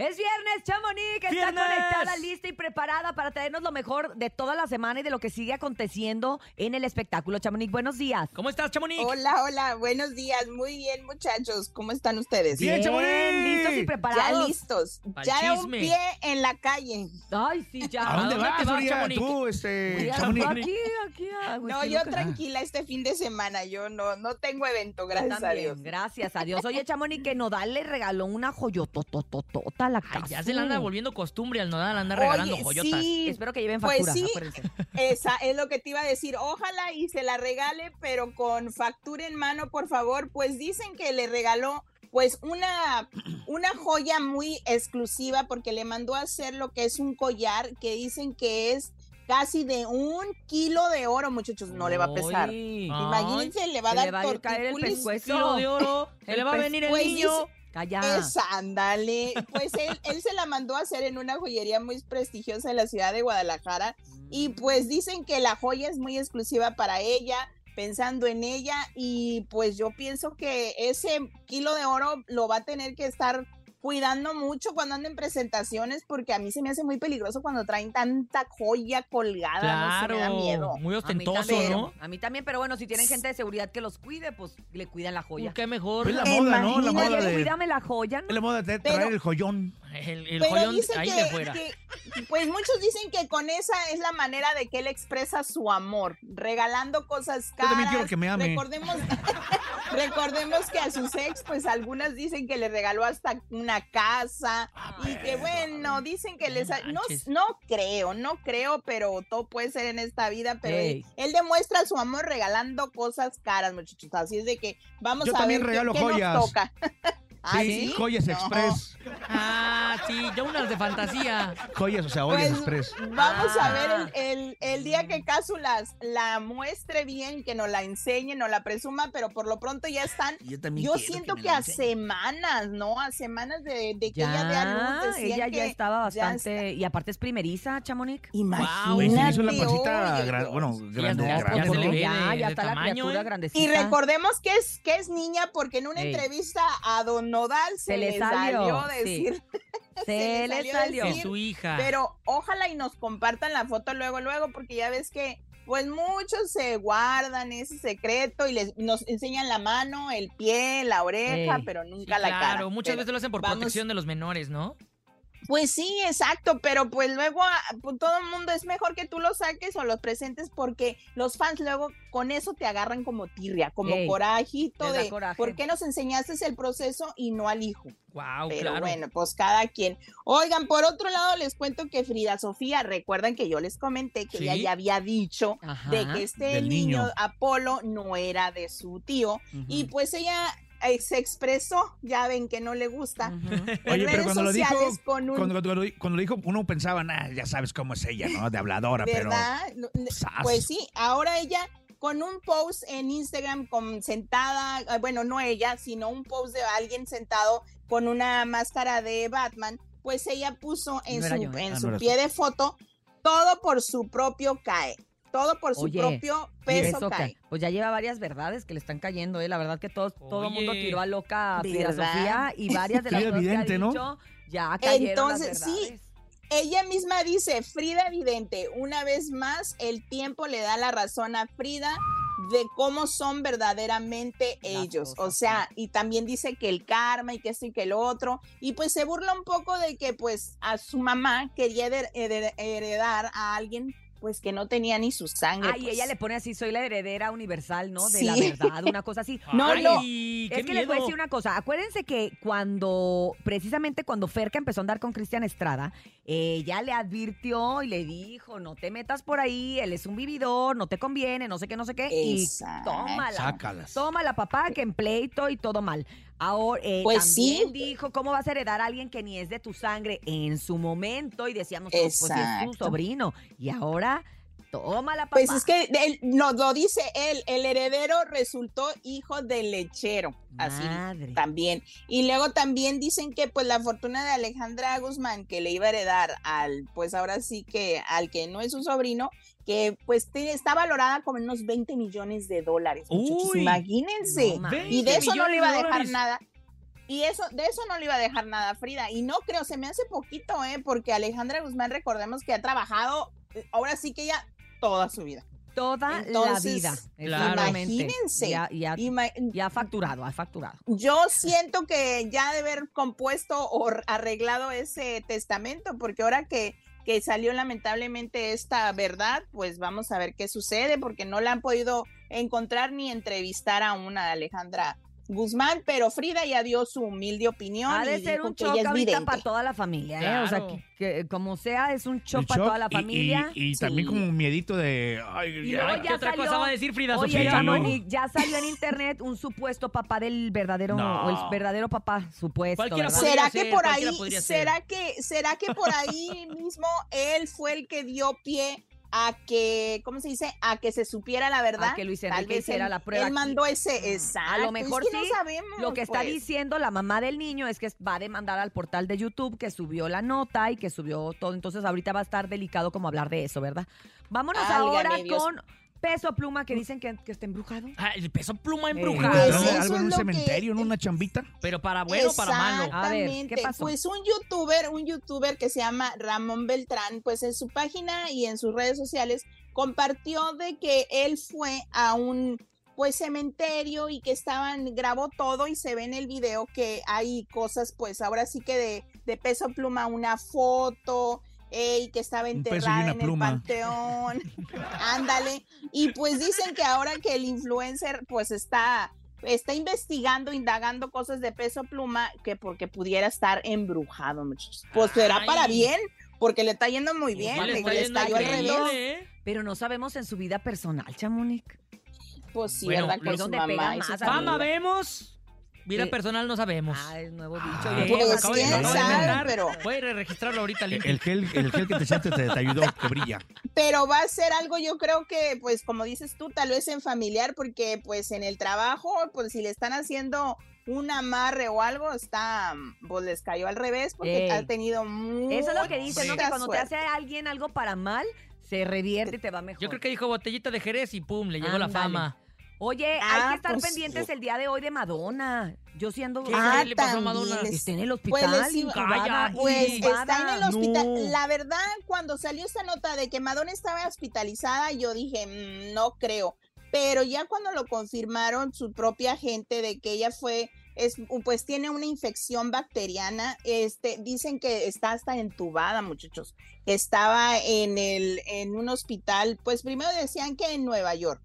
Es viernes, Chamonix, que está ¡Viernes! conectada, lista y preparada para traernos lo mejor de toda la semana y de lo que sigue aconteciendo en el espectáculo. Chamonix, buenos días. ¿Cómo estás, Chamonix? Hola, hola, buenos días. Muy bien, muchachos. ¿Cómo están ustedes? Bien, Chamonix. listos y Ya preparados. listos. Pa'l Ya un pie en la calle. Ay, sí, ya. ¿A dónde vas, te Uriah? Chamonix? Tú, este, Chamonix. Aquí, aquí. ah, No, yo loca. tranquila este fin de semana. Yo no, no tengo evento, gracias a también, Dios. Gracias a Dios. Oye, Chamonix, que Nodal le regaló una joyotototota a la casa. ya se le anda volviendo costumbre al nodal, anda regalando Oye, joyotas. sí, Espero que lleven Pues factura, sí. acuérdense. esa es lo que te iba a decir. Ojalá y se la regale, pero con factura en mano, por favor. Pues dicen que le regaló pues una, una joya muy exclusiva porque le mandó a hacer lo que es un collar que dicen que es casi de un kilo de oro, muchachos. No le va a pesar. Ay. Imagínense, le va a dar le va a caer el pescuezo. Kilo de oro, se El le va a venir el pues, niño. Calla. Esa, ándale. Pues él, él se la mandó a hacer en una joyería muy prestigiosa de la ciudad de Guadalajara. Y pues dicen que la joya es muy exclusiva para ella, pensando en ella. Y pues yo pienso que ese kilo de oro lo va a tener que estar cuidando mucho cuando anden en presentaciones, porque a mí se me hace muy peligroso cuando traen tanta joya colgada. No sé, me da miedo. Claro, muy A ostentoso, también, ¿no? A mí también, pero bueno, si tienen gente de seguridad que los cuide, pues le cuidan la joya. Uh, Qué mejor. Es la moda, ¿no? La moda de, cuídame la joya, ¿no? es la moda de Pero- traer el joyón. El, el Pero joyón dice ahí que, de fuera. que- pues muchos dicen que con esa es la manera de que él expresa su amor, regalando cosas Yo caras. también quiero que me ame. Recordemos, recordemos que a sus ex, pues algunas dicen que le regaló hasta una casa y que bueno, dicen que les ha- no, no creo, no creo, pero todo puede ser en esta vida, pero él, demuestra su amor regalando cosas caras, muchachos. Así es de que vamos Yo a también ver qué- regalo qué nos joyas. toca. ¿Ah, sí, sí? Joyas No. Express. Ah, sí, yo unas de fantasía. Joyas, o sea, Joyas Pues, Express. Vamos a Ah. ver el, el- el día que Casu las, la muestre bien, que nos la enseñe, nos la presuma, pero por lo pronto ya están. Yo también Yo siento que, a semanas, ¿no? A semanas de, de que ella dé a luz. Ya, ella ya que estaba ya bastante. Y aparte es primeriza, Chamonix. Imagínate. Pancita, oye, gra- Dios. bueno, ya grande, ya ya, ya la criatura ¿eh? grandecita. Y recordemos que es, que es niña porque en una Ey. entrevista a Don Nodal se, Se le salió, salió, sí. Se le salió salió. De decir, su hija. Pero ojalá y nos compartan la foto luego, luego, porque ya ves que pues muchos se guardan ese secreto y les nos enseñan la mano, el pie, la oreja, pero Sí, nunca la cara. claro, muchas Pero- veces lo hacen por vamos- protección de los menores, ¿no? Pues sí, exacto, pero pues luego ah, pues, todo el mundo es mejor que tú los saques o los presentes porque los fans luego con eso te agarran como tirria, como Ey, corajito de coraje. por qué nos enseñaste el proceso y no al hijo. Wow, Pero claro. bueno, pues cada quien. Oigan, por otro lado les cuento que Frida Sofía, recuerdan que yo les comenté que Sí. ella ya había dicho Ajá. de que este niño, niño. Apolo no era de su tío y pues ella se expresó, ya ven que no le gusta. En Oye, pero redes cuando lo dijo, sociales con un cuando, cuando lo- cuando lo dijo, uno pensaba, nah, ya sabes cómo es ella, ¿no? De habladora, pero... ¿verdad? No, ¡zas! Pues sí, ahora ella con un post en Instagram con sentada, eh, bueno, no ella, sino un post de alguien sentado con una máscara de Batman, pues ella puso en No su, yo, ¿eh? en Ah, no su pie de foto todo por su propio cae, todo por su Oye, propio peso eso que- cae. pues ya lleva varias verdades que le están cayendo, ¿eh? La verdad que todos, todo el mundo tiró a loca a. Sofía y varias de las cosas que ha Vidente, ¿no? dicho ya cayeron las Entonces, sí. Ella misma dice, Frida Vidente, una vez más, el tiempo le da la razón a Frida de cómo son verdaderamente Las ellos. O sea, y también dice que el karma y que esto y que lo otro. Y pues se burla un poco de que pues a su mamá quería hered- hered- heredar a alguien pues que no tenía ni su sangre. Ah, y pues. ella le pone así, soy la heredera universal, ¿no? De la verdad, una cosa así. No, Ay, no. qué Es que les voy a decir una cosa. Acuérdense que cuando, precisamente cuando Ferca empezó a andar con Cristian Estrada, ella le advirtió y le dijo, no te metas por ahí, él es un vividor, no te conviene, no sé qué, no sé qué. Exacto. Y tómala. Sácalas. Tómala, papá, que en pleito y todo mal. Ahora, eh, Pues también sí. dijo, ¿cómo vas a heredar a alguien que ni es de tu sangre en su momento? Y decíamos, pues, es tu sobrino. Y ahora, tómala, papá. Pues es que él, no, lo dice él, el heredero resultó hijo del lechero. Así también. Y luego también dicen que pues la fortuna de Alejandra Guzmán que le iba a heredar al, pues ahora sí que al que no es su sobrino, que pues está valorada como en unos 20 millones de dólares. muchachos. Uy. imagínense. No y de 20 eso no le iba a de dejar nada. Y eso, de eso no le iba a dejar nada a Frida. Y no creo, se me hace poquito, ¿eh? Porque Alejandra Guzmán, recordemos que ha trabajado, eh, ahora sí que ya toda su vida. Toda Entonces, la vida. claro. exactamente. Imagínense. Ya, ya, Ima- ya ha facturado, ha facturado. Yo siento que ya de haber compuesto o arreglado ese testamento, porque ahora que, que salió lamentablemente esta verdad, pues vamos a ver qué sucede, porque no la han podido encontrar ni entrevistar a una Alejandra Guzmán, pero Frida ya dio su humilde opinión. Ha de y ser un shock ahorita para toda la familia, ¿eh? O sea, que, que como sea, es un shock para toda la familia. Y, y también Sí. como un miedito de. Ay, Y ya. ya ¿Qué otra salió- cosa va a decir Frida Oye? Chamonix, ya salió en internet un supuesto papá del verdadero, No. o el verdadero papá, supuesto, ¿Será ser, que por ahí, ser. será que, será que por ahí mismo él fue el que dio pie a que, ¿cómo se dice? A que se supiera la verdad. A que Luis Enrique hiciera él- la prueba Él mandó ese, Mm, exacto. a lo mejor es que sí. no sabemos. Lo que está pues. diciendo la mamá del niño es que va a demandar al portal de YouTube que subió la nota y que subió todo. Entonces ahorita va a estar delicado como hablar de eso, ¿verdad? Vámonos Válgame ahora Dios. con Peso Pluma que dicen que, que está embrujado. Ah, el peso pluma Eh, embrujado. Pues ¿Algo- eso algo en un cementerio, en una chambita? Pero para bueno o para malo. A ver, ¿qué Exactamente. pasó? Pues un youtuber, un youtuber que se llama Ramón Beltrán, pues en su página y en sus redes sociales compartió de que él fue a un pues cementerio y que estaban, grabó todo y se ve en el video que hay cosas pues ahora sí que de, de peso pluma, una foto, eh, y que estaba enterrada en pluma. el panteón. Ándale. Y pues dicen que ahora que el influencer pues está está investigando, indagando cosas de peso pluma que porque pudiera estar embrujado, muchachos. Pues será Ay. para bien, porque le está yendo muy bien, Igual le, está le yendo al revés. ¿eh? Pero no sabemos en su vida personal, Chamonix. Pues sí, Bueno, ¿verdad? su ¿dónde mamá pega y su más, Fama vemos. Vida Eh, personal no sabemos. Ah, es nuevo dicho. Ah. Pues, quién de sabe, pero- Voy a registrarlo ahorita, El, Link. el gel, el gel que te echaste te, te ayudó, que brilla. Pero va a ser algo, yo creo que, pues, como dices tú, tal vez en familiar, porque pues en el trabajo, pues si le están haciendo un amarre o algo, está, pues les cayó al revés, porque Ey. ha tenido mucha Eso es lo que dicen, ¿no? Que cuando te hace alguien algo para mal, se revierte y te va mejor. Yo creo que dijo botellita de Jerez y pum, le llegó la fama. Oye, hay Ah, que estar pues, pendientes sí. el día de hoy de Madonna. Yo siendo ¿Qué Ah, le pasó a Madonna? les- está en el hospital, iba-. Pues intubada. está en el hospital. No. La verdad, cuando salió esta nota de que Madonna estaba hospitalizada, yo dije, "Mm, no creo. Pero ya cuando lo confirmaron su propia gente de que ella fue, es, pues tiene una infección bacteriana, este, dicen que está hasta entubada, muchachos. Estaba en el, en un hospital, pues primero decían que en Nueva York.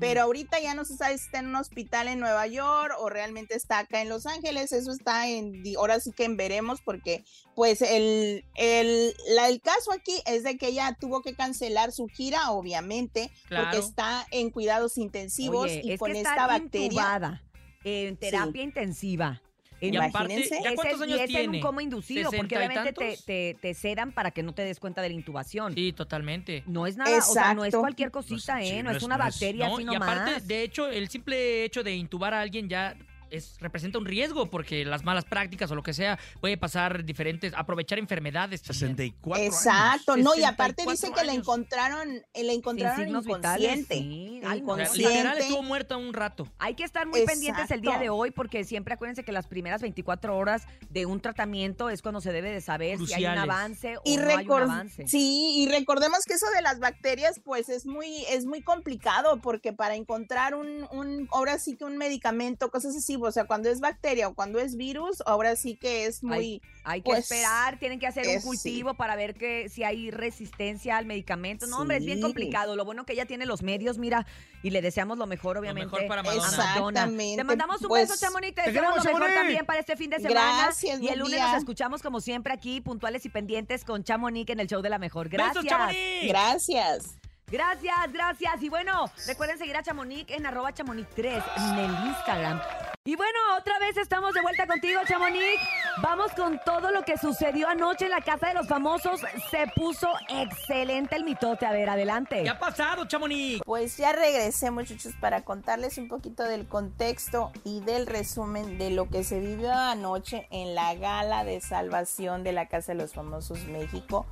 Pero ahorita ya no se sabe si está en un hospital en Nueva York o realmente está acá en Los Ángeles. Eso está en, di- ahora sí que en veremos porque pues el, el, la- el caso aquí es de que ella tuvo que cancelar su gira, obviamente, Claro. porque está en cuidados intensivos Oye, y es con que esta está bacteria. intubada, en terapia intensiva. En- Y aparte, Imagínense. ¿ya cuántos es- años y es en un coma inducido, porque ¿Sesenta y obviamente te, te, te sedan para que no te des cuenta de la intubación. Sí, totalmente. No es nada, o sea, no es Exacto. cualquier cosita, No es- sí, ¿eh? No, no es una bacteria No, así y aparte, de hecho, el simple hecho de intubar a alguien ya es, representa un riesgo porque las malas prácticas o lo que sea puede pasar diferentes, aprovechar enfermedades. también. 64 años. Exacto, no, y aparte 64 dice que la encontraron, eh, la encontraron inconsciente. sí. Inconsciente. Literal estuvo muerta un rato. Hay que estar muy pendientes el día de hoy porque siempre acuérdense que las primeras 24 horas de un tratamiento es cuando se debe de saber si hay un avance o y no hay un avance. sí y recordemos que eso de las bacterias pues es muy es muy complicado porque para encontrar un, un ahora sí que un medicamento cosas así o sea cuando es bacteria o cuando es virus ahora sí que es muy Hay que Pues, esperar, tienen que hacer un sí. cultivo para ver que si hay resistencia al medicamento. No, hombre, es bien complicado. Lo bueno que ella tiene los medios, mira, y le deseamos lo mejor, obviamente. mejor para Madonna. Exactamente. Te mandamos un Pues, beso, Chamonix. Te te deseamos lo mejor también para este fin de semana. Gracias, y el lunes día. nos escuchamos como siempre aquí, puntuales y pendientes con Chamonix en el show de la mejor. Gracias. ¡Besos, gracias Gracias, gracias. Y bueno, recuerden seguir a Chamonix en arroba chamonix3 en el Instagram. Y bueno, otra vez estamos de vuelta contigo, Chamonix. Vamos con todo lo que sucedió anoche en la Casa de los Famosos. Se puso excelente el mitote. A ver, adelante. ¿Qué ha pasado, Chamonix? pues ya regresé muchachos para contarles un poquito del contexto y del resumen de lo que se vivió anoche en la gala de salvación de la Casa de los Famosos México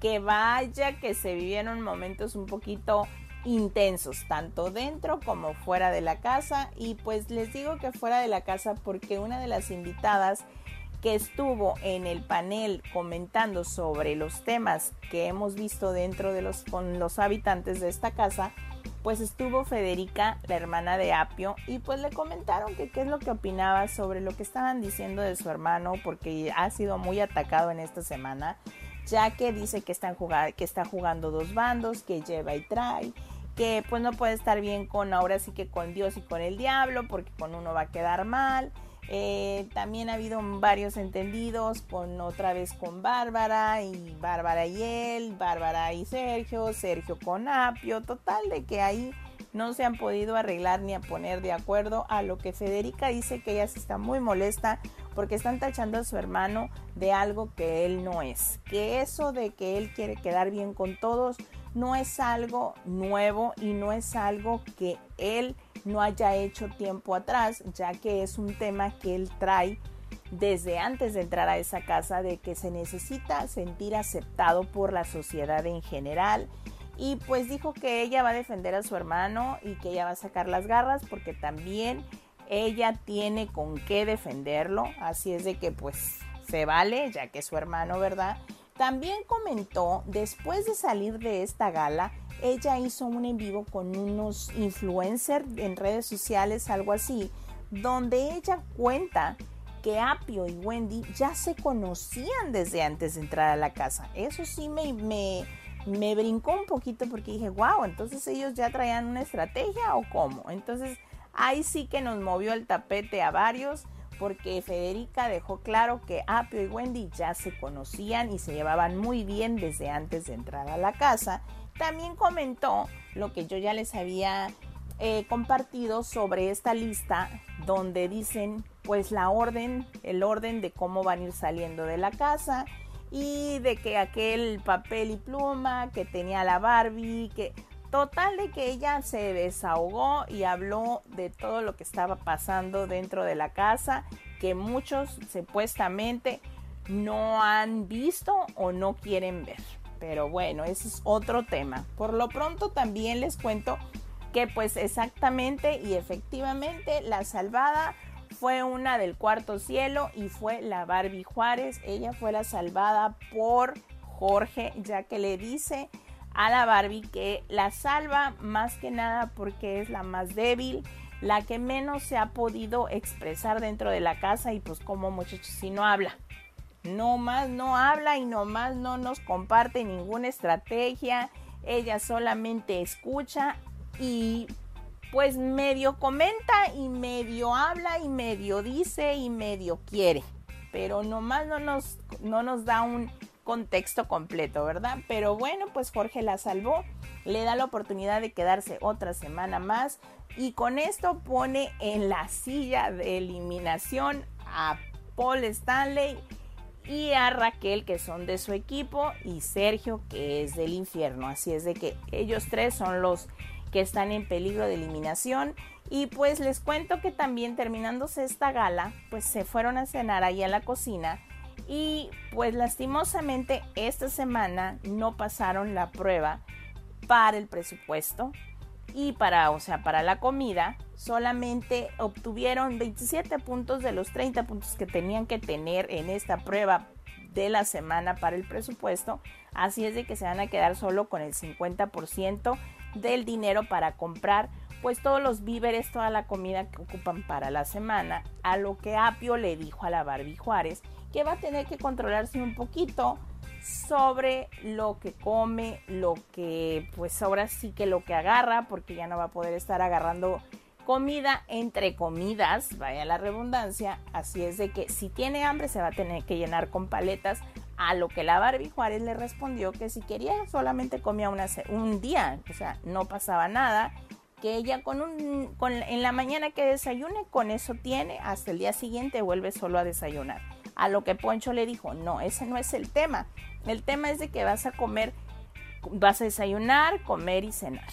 que vaya que se vivieron momentos un poquito intensos, tanto dentro como fuera de la casa. Y pues les digo que fuera de la casa porque una de las invitadas que estuvo en el panel comentando sobre los temas que hemos visto dentro de los con los habitantes de esta casa, pues estuvo Federica, la hermana de Apio, y pues le comentaron que qué es lo que opinaba sobre lo que estaban diciendo de su hermano, porque ha sido muy atacado en esta semana, ya que dice que, están que está jugando dos bandos, que lleva y trae, que pues no puede estar bien con ahora sí que con Dios y con el diablo, porque con uno va a quedar mal. Eh, también ha habido varios entendidos con otra vez con Bárbara y Bárbara y él, Bárbara y Sergio, Sergio con Apio, total de que ahí no se han podido arreglar ni a poner de acuerdo a lo que Federica dice que ella se está muy molesta porque están tachando a su hermano de algo que él no es, que eso de que él quiere quedar bien con todos no es algo nuevo y no es algo que él no haya hecho tiempo atrás, ya que es un tema que él trae desde antes de entrar a esa casa de que se necesita sentir aceptado por la sociedad en general. Y pues dijo que ella va a defender a su hermano y que ella va a sacar las garras porque también ella tiene con qué defenderlo. Así es de que pues se vale, ya que es su hermano, ¿verdad? También comentó, después de salir de esta gala, ella hizo un en vivo con unos influencers en redes sociales, algo así, donde ella cuenta que Apio y Wendy ya se conocían desde antes de entrar a la casa. Eso sí me, me, me brincó un poquito porque dije, wow, entonces ellos ya traían una estrategia o cómo. Entonces ahí sí que nos movió el tapete a varios porque Federica dejó claro que Apio y Wendy ya se conocían y se llevaban muy bien desde antes de entrar a la casa también comentó lo que yo ya les había eh, compartido sobre esta lista donde dicen pues la orden, el orden de cómo van a ir saliendo de la casa y de que aquel papel y pluma que tenía la Barbie, que total de que ella se desahogó y habló de todo lo que estaba pasando dentro de la casa, que muchos supuestamente no han visto o no quieren ver. Pero bueno, ese es otro tema. Por lo pronto también les cuento que pues exactamente y efectivamente la salvada fue una del cuarto cielo y fue la Barbie Juárez. Ella fue la salvada por Jorge, ya que le dice a la Barbie que la salva más que nada porque es la más débil, la que menos se ha podido expresar dentro de la casa y pues como muchachos si no habla no más no habla y no más no nos comparte ninguna estrategia. Ella solamente escucha y pues medio comenta y medio habla y medio dice y medio quiere. Pero nomás no nos, no nos da un contexto completo, ¿verdad? Pero bueno, pues Jorge la salvó, le da la oportunidad de quedarse otra semana más y con esto pone en la silla de eliminación a Paul Stanley y a Raquel que son de su equipo y Sergio que es del infierno. Así es de que ellos tres son los que están en peligro de eliminación. Y pues les cuento que también terminándose esta gala pues se fueron a cenar ahí a la cocina. Y pues lastimosamente esta semana no pasaron la prueba para el presupuesto y para, o sea, para la comida. Solamente obtuvieron 27 puntos de los 30 puntos que tenían que tener en esta prueba de la semana para el presupuesto. Así es de que se van a quedar solo con el 50% del dinero para comprar pues todos los víveres, toda la comida que ocupan para la semana. A lo que Apio le dijo a la Barbie Juárez que va a tener que controlarse un poquito sobre lo que come, lo que pues ahora sí que lo que agarra, porque ya no va a poder estar agarrando comida entre comidas, vaya la redundancia, así es de que si tiene hambre se va a tener que llenar con paletas, a lo que la Barbie Juárez le respondió que si quería solamente comía una, un día, o sea, no pasaba nada, que ella con un, con, en la mañana que desayune, con eso tiene, hasta el día siguiente vuelve solo a desayunar. A lo que Poncho le dijo, no, ese no es el tema. El tema es de que vas a comer, vas a desayunar, comer y cenar.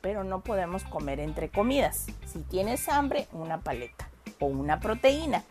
Pero no podemos comer entre comidas. Si tienes hambre, una paleta o una proteína.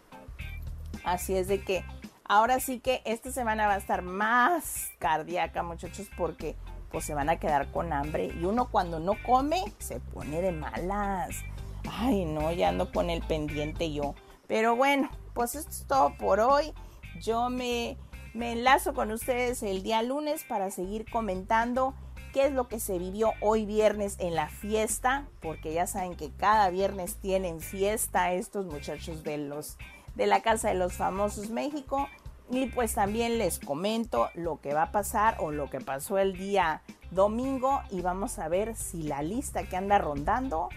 Así es de que ahora sí que esta semana va a estar más cardíaca, muchachos, porque pues se van a quedar con hambre. Y uno cuando no come, se pone de malas. Ay, no, ya ando con el pendiente yo. Pero bueno, pues esto es todo por hoy. Yo me, me enlazo con ustedes el día lunes para seguir comentando qué es lo que se vivió hoy viernes en la fiesta, porque ya saben que cada viernes tienen fiesta estos muchachos de los de la Casa de los Famosos México y pues también les comento lo que va a pasar o lo que pasó el día domingo y vamos a ver si la lista que anda rondando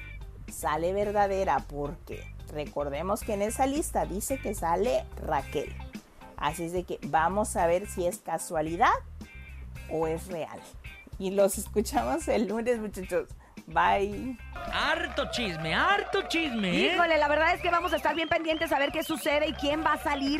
sale verdadera porque recordemos que en esa lista dice que sale Raquel. Así es de que vamos a ver si es casualidad o es real. Y los escuchamos el lunes, muchachos. Bye. Harto chisme, harto chisme. ¿eh? Híjole, la verdad es que vamos a estar bien pendientes a ver qué sucede y quién va a salir